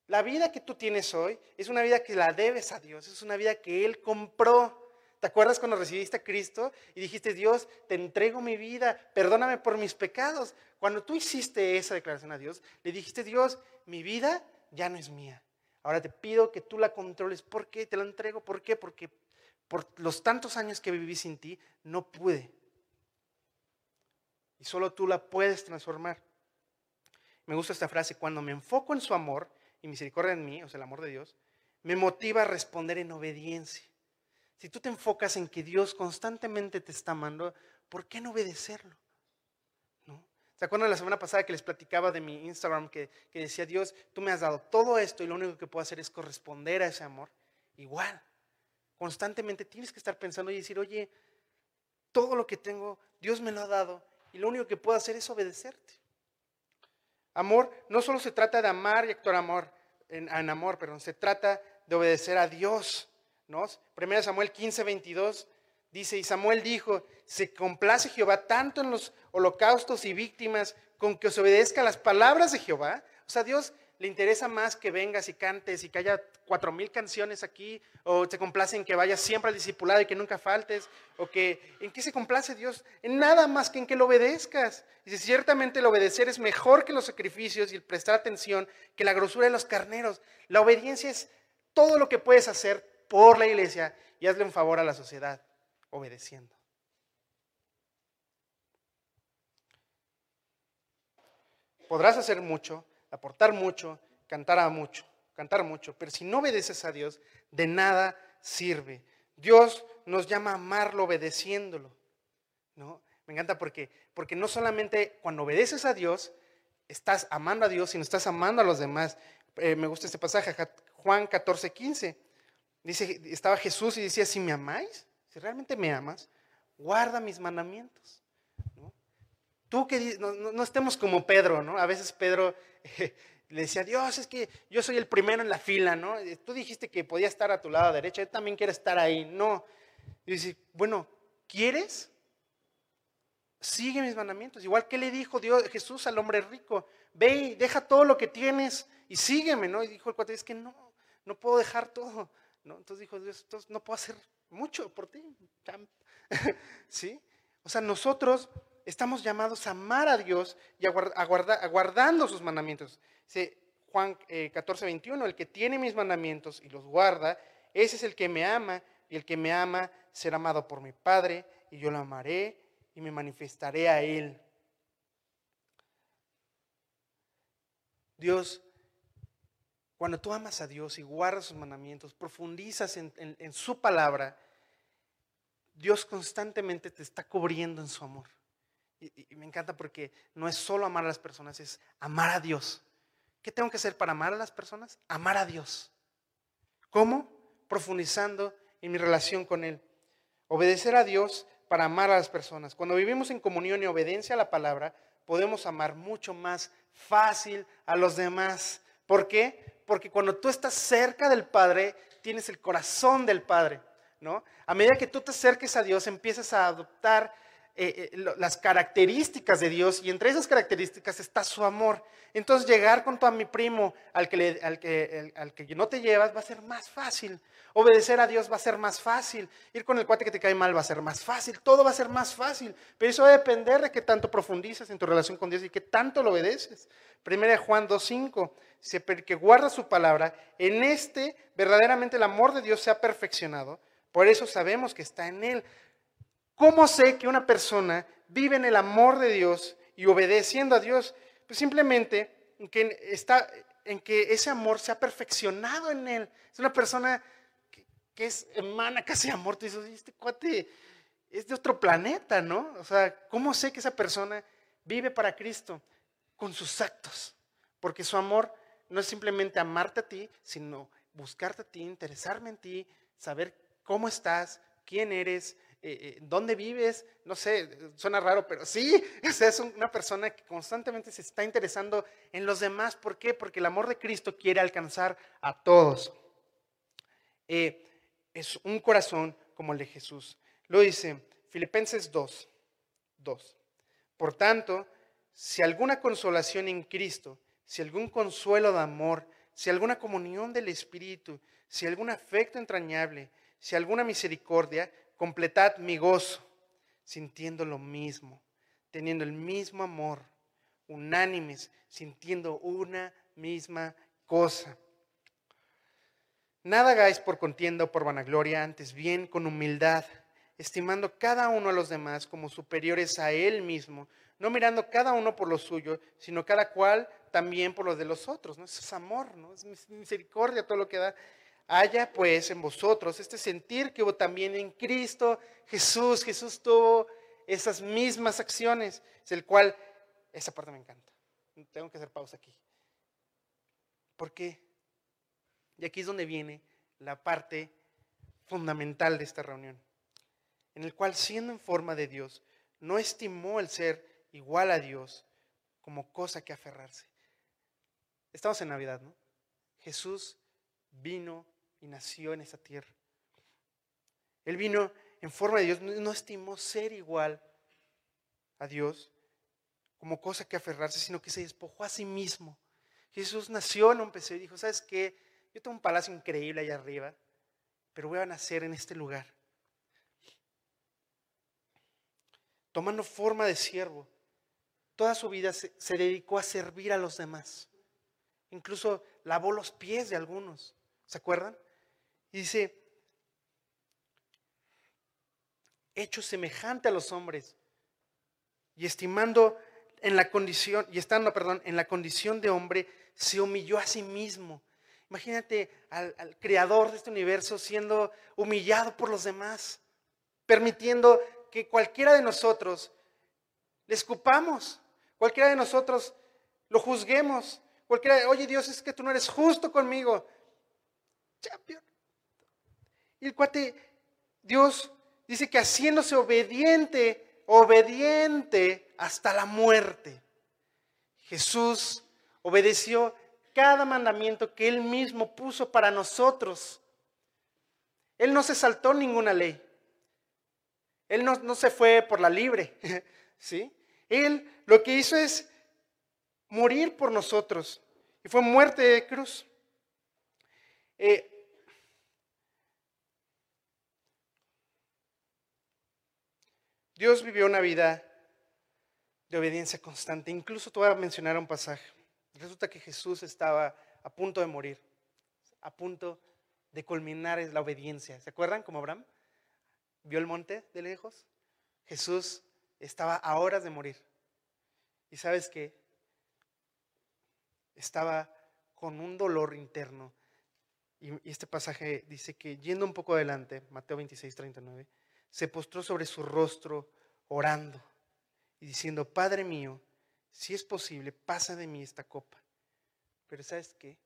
La vida que tú tienes hoy es una vida que la debes a Dios, es una vida que Él compró. ¿Te acuerdas cuando recibiste a Cristo y dijiste, Dios, te entrego mi vida, perdóname por mis pecados? Cuando tú hiciste esa declaración a Dios, le dijiste, Dios, mi vida ya no es mía. Ahora te pido que tú la controles. ¿Por qué? Te la entrego. ¿Por qué? Porque por los tantos años que viví sin ti, no pude. Y solo tú la puedes transformar. Me gusta esta frase, cuando me enfoco en su amor, y misericordia en mí, o sea, el amor de Dios, me motiva a responder en obediencia. Si tú te enfocas en que Dios constantemente te está amando, ¿por qué no obedecerlo? ¿No? ¿Se acuerdan la semana pasada que les platicaba de mi Instagram que, que decía, Dios, tú me has dado todo esto y lo único que puedo hacer es corresponder a ese amor? Igual, constantemente tienes que estar pensando y decir, oye, todo lo que tengo, Dios me lo ha dado y lo único que puedo hacer es obedecerte. Amor no solo se trata de amar y actuar amor, en, amor, perdón, se trata de obedecer a Dios. ¿No? 1 Samuel 15, 22 dice, y Samuel dijo, se complace Jehová tanto en los holocaustos y víctimas con que os obedezca las palabras de Jehová. O sea, Dios le interesa más que vengas y cantes y que haya cuatro mil canciones aquí, o te complace en que vayas siempre al discipulado y que nunca faltes, o que en qué se complace Dios, en nada más que en que lo obedezcas. Dice, ciertamente el obedecer es mejor que los sacrificios y el prestar atención que la grosura de los carneros. La obediencia es todo lo que puedes hacer por la iglesia y hazle un favor a la sociedad, obedeciendo. Podrás hacer mucho, aportar mucho, cantar a mucho, cantar mucho, pero si no obedeces a Dios, de nada sirve. Dios nos llama a amarlo obedeciéndolo. ¿no? Me encanta porque, porque no solamente cuando obedeces a Dios, estás amando a Dios, sino estás amando a los demás. Eh, me gusta este pasaje, Juan 14, 15. Dice, estaba Jesús y decía, si me amáis, si realmente me amas, guarda mis mandamientos. Tú que no, no, estemos como Pedro, ¿no? A veces Pedro le decía, Dios, es que yo soy el primero en la fila, ¿no? Tú dijiste que podía estar a tu lado derecha, yo también quiero estar ahí. No. Y dice, bueno, ¿quieres? Sigue mis mandamientos. Igual que le dijo Dios, Jesús al hombre rico, ve y deja todo lo que tienes y sígueme, ¿no? Y dijo el cuate, es que no, no puedo dejar todo. ¿No? Entonces dijo Dios, entonces no puedo hacer mucho por ti. ¿Sí? O sea, nosotros estamos llamados a amar a Dios y aguardando sus mandamientos. Dice Juan 14, eh, 21, el que tiene mis mandamientos y los guarda, ese es el que me ama, y el que me ama será amado por mi Padre, y yo lo amaré y me manifestaré a él. Dios, cuando tú amas a Dios y guardas sus mandamientos, profundizas en su palabra, Dios constantemente te está cubriendo en su amor. Y, me encanta porque no es solo amar a las personas, es amar a Dios. ¿Qué tengo que hacer para amar a las personas? Amar a Dios. ¿Cómo? Profundizando en mi relación con Él. Obedecer a Dios para amar a las personas. Cuando vivimos en comunión y obediencia a la palabra, podemos amar mucho más fácil a los demás. ¿Por qué? Porque cuando tú estás cerca del Padre, tienes el corazón del Padre. ¿no? A medida que tú te acerques a Dios, empiezas a adoptar eh, eh, las características de Dios y entre esas características está su amor. Entonces llegar con tu a mi primo al que, no te llevas va a ser más fácil. Obedecer a Dios va a ser más fácil. Ir con el cuate que te cae mal va a ser más fácil. Todo va a ser más fácil. Pero eso va a depender de que tanto profundizas en tu relación con Dios y que tanto lo obedeces. Primera Juan 2.5 que guarda su palabra, en este verdaderamente el amor de Dios se ha perfeccionado Por eso sabemos que está en Él. ¿Cómo sé que una persona vive en el amor de Dios y obedeciendo a Dios? Pues simplemente en que, está, en que ese amor se ha perfeccionado en Él. Es una persona que, que es, emana casi amor. Tú dices, este cuate es de otro planeta, ¿no? O sea, ¿cómo sé que esa persona vive para Cristo? Con sus actos. Porque su amor no es simplemente amarte a ti, sino buscarte a ti, interesarme en ti, saber cómo estás, quién eres, eh, eh, dónde vives, no sé, suena raro, pero sí, es una persona que constantemente se está interesando en los demás. ¿Por qué? Porque el amor de Cristo quiere alcanzar a todos. Eh, es un corazón como el de Jesús. Lo dice Filipenses 2, 2. Por tanto, si alguna consolación en Cristo, si algún consuelo de amor, si alguna comunión del Espíritu, si algún afecto entrañable, si alguna misericordia, completad mi gozo, sintiendo lo mismo, teniendo el mismo amor, unánimes, sintiendo una misma cosa. Nada hagáis por contienda o por vanagloria, antes bien con humildad estimando cada uno a los demás como superiores a él mismo, no mirando cada uno por lo suyo, sino cada cual también por los de los otros. ¿no? Eso es amor, ¿no? es misericordia todo lo que da. Haya pues en vosotros este sentir que hubo también en Cristo Jesús. Jesús tuvo esas mismas acciones, es el cual, esa parte me encanta. Tengo que hacer pausa aquí. ¿Por qué? Y aquí es donde viene la parte fundamental de esta reunión en el cual siendo en forma de Dios, no estimó el ser igual a Dios como cosa que aferrarse. Estamos en Navidad, ¿no? Jesús vino y nació en esa tierra. Él vino en forma de Dios, no estimó ser igual a Dios como cosa que aferrarse, sino que se despojó a sí mismo. Jesús nació en un pesebre y dijo, ¿sabes qué? Yo tengo un palacio increíble allá arriba, pero voy a nacer en este lugar. tomando forma de siervo. Toda su vida se, dedicó a servir a los demás. Incluso lavó los pies de algunos. ¿Se acuerdan? Y dice, hecho semejante a los hombres y estimando en la condición, y estando, perdón, en la condición de hombre, se humilló a sí mismo. Imagínate al, al, creador de este universo siendo humillado por los demás, permitiendo que cualquiera de nosotros le escupamos, cualquiera de nosotros lo juzguemos, cualquiera, oye Dios, es que tú no eres justo conmigo. Y el cuate, Dios dice que haciéndose obediente, obediente hasta la muerte. Jesús obedeció cada mandamiento que Él mismo puso para nosotros. Él no se saltó ninguna ley. Él no, se fue por la libre, ¿sí? Él lo que hizo es morir por nosotros y fue muerte de cruz. Eh, Dios vivió una vida de obediencia constante. Incluso te voy a mencionar un pasaje. Resulta que Jesús estaba a punto de morir, a punto de culminar la obediencia. ¿Se acuerdan como Abraham? vio el monte de lejos, Jesús estaba a horas de morir. Y sabes qué? Estaba con un dolor interno. Y este pasaje dice que yendo un poco adelante, Mateo 26, 39, se postró sobre su rostro orando y diciendo, Padre mío, si es posible, pasa de mí esta copa. Pero ¿sabes qué?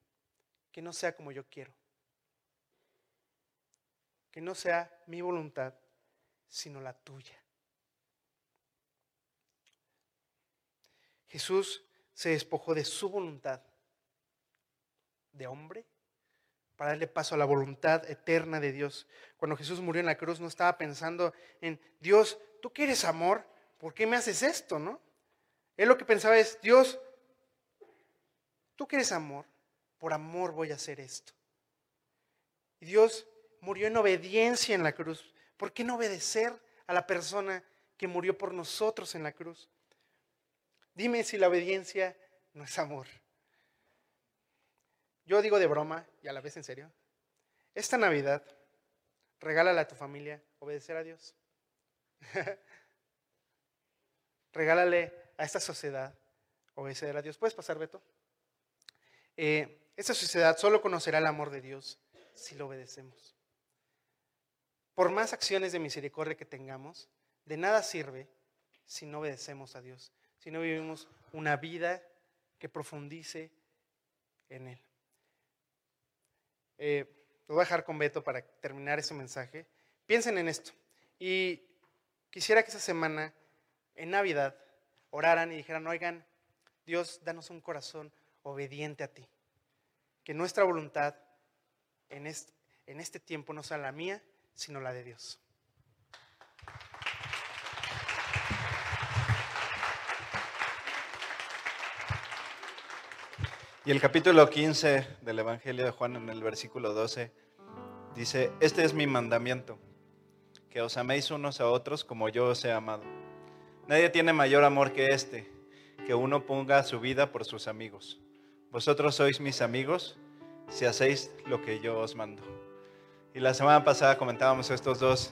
Que no sea como yo quiero. Que no sea mi voluntad, sino la tuya. Jesús se despojó de su voluntad de hombre para darle paso a la voluntad eterna de Dios. Cuando Jesús murió en la cruz no estaba pensando en, Dios, tú quieres amor, ¿por qué me haces esto? ¿No? Él lo que pensaba es, Dios, tú quieres amor, por amor voy a hacer esto. Y Dios murió en obediencia en la cruz ¿Por qué no obedecer a la persona que murió por nosotros en la cruz? Dime si la obediencia no es amor. Yo digo de broma y a la vez en serio. Esta Navidad, Regálale a tu familia obedecer a Dios. Regálale a esta sociedad obedecer a Dios. ¿Puedes pasar, Beto? Eh, esta sociedad solo conocerá el amor de Dios si lo obedecemos. Por más acciones de misericordia que tengamos, de nada sirve si no obedecemos a Dios, si no vivimos una vida que profundice en Él. Eh, lo voy a dejar con Beto para terminar ese mensaje. Piensen en esto. Y quisiera que esa semana, en Navidad, oraran y dijeran, oigan, Dios, danos un corazón obediente a ti. Que nuestra voluntad en este, en este tiempo no sea la mía, sino la de Dios. Y el capítulo 15 del Evangelio de Juan en el versículo 12 dice, este es mi mandamiento, que os améis unos a otros como yo os he amado. Nadie tiene mayor amor que este, que uno ponga su vida por sus amigos. Vosotros sois mis amigos si hacéis lo que yo os mando. Y la semana pasada comentábamos estos dos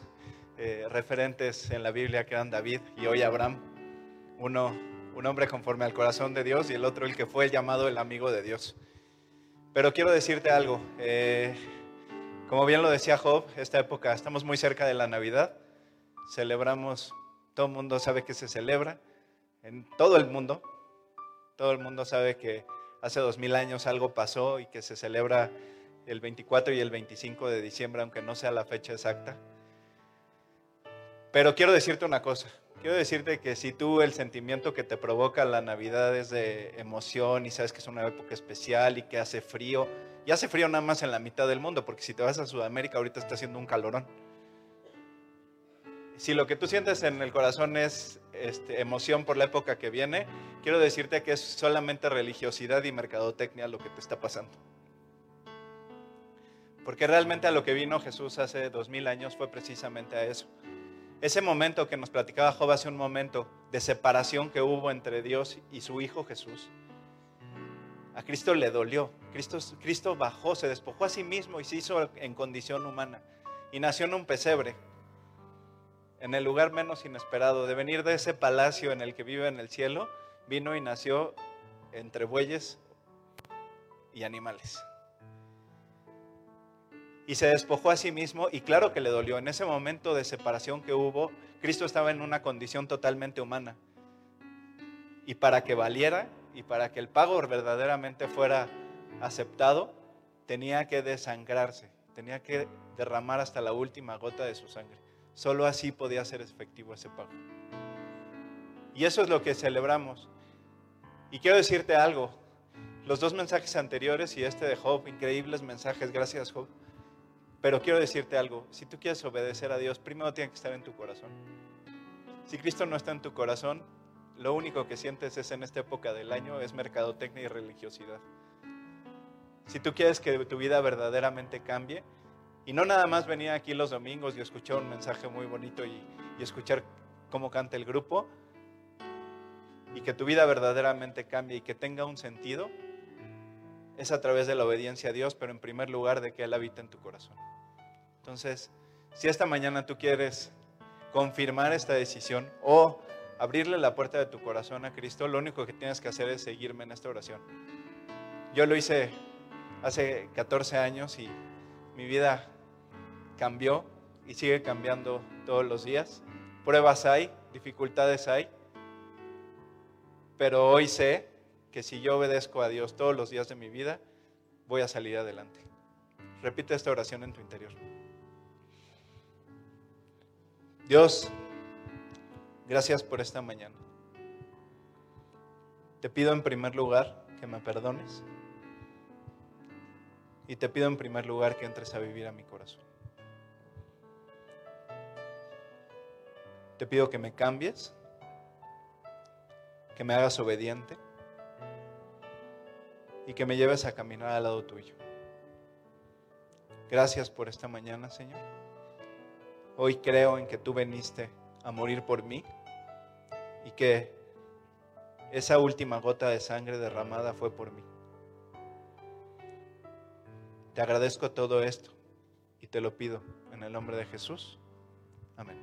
eh, referentes en la Biblia que eran David y hoy Abraham. Uno, un hombre conforme al corazón de Dios y el otro el que fue llamado el amigo de Dios. Pero quiero decirte algo. Eh, como bien lo decía Job, esta época estamos muy cerca de la Navidad. Celebramos, todo el mundo sabe que se celebra en todo el mundo. Todo el mundo sabe que hace dos mil años algo pasó y que se celebra el 24 y el 25 de diciembre, aunque no sea la fecha exacta. Pero quiero decirte una cosa. Quiero decirte que si tú el sentimiento que te provoca la Navidad es de emoción y sabes que es una época especial y que hace frío, y hace frío nada más en la mitad del mundo, porque si te vas a Sudamérica ahorita está haciendo un calorón. Si lo que tú sientes en el corazón es este, emoción por la época que viene, quiero decirte que es solamente religiosidad y mercadotecnia lo que te está pasando. Porque realmente a lo que vino Jesús hace dos mil años fue precisamente a eso. Ese momento que nos platicaba Job hace un momento de separación que hubo entre Dios y su Hijo Jesús, a Cristo le dolió. Cristo, Cristo bajó, se despojó a sí mismo y se hizo en condición humana. Y nació en un pesebre, en el lugar menos inesperado. De venir de ese palacio en el que vive en el cielo, vino y nació entre bueyes y animales y se despojó a sí mismo y claro que le dolió. En ese momento de separación que hubo, Cristo estaba en una condición totalmente humana. Y para que valiera y para que el pago verdaderamente fuera aceptado, tenía que desangrarse, tenía que derramar hasta la última gota de su sangre. Solo así podía ser efectivo ese pago. Y eso es lo que celebramos. Y quiero decirte algo, los dos mensajes anteriores y este de Job, increíbles mensajes, gracias Job, pero quiero decirte algo, si tú quieres obedecer a Dios, primero tiene que estar en tu corazón. Si Cristo no está en tu corazón, lo único que sientes es en esta época del año es mercadotecnia y religiosidad. Si tú quieres que tu vida verdaderamente cambie, y no nada más venir aquí los domingos y escuchar un mensaje muy bonito y, escuchar cómo canta el grupo, y que tu vida verdaderamente cambie y que tenga un sentido, es a través de la obediencia a Dios, pero en primer lugar de que Él habita en tu corazón. Entonces, si esta mañana tú quieres confirmar esta decisión o abrirle la puerta de tu corazón a Cristo, lo único que tienes que hacer es seguirme en esta oración. Yo lo hice hace 14 años y mi vida cambió y sigue cambiando todos los días. Pruebas hay, dificultades hay, pero hoy sé que si yo obedezco a Dios todos los días de mi vida, voy a salir adelante. Repite esta oración en tu interior. Dios, gracias por esta mañana. Te pido en primer lugar que me perdones y te pido en primer lugar que entres a vivir a mi corazón. Te pido que me cambies, que me hagas obediente y que me lleves a caminar al lado tuyo. Gracias por esta mañana, Señor. Hoy creo en que tú veniste a morir por mí y que esa última gota de sangre derramada fue por mí. Te agradezco todo esto y te lo pido En el nombre de Jesús. Amén.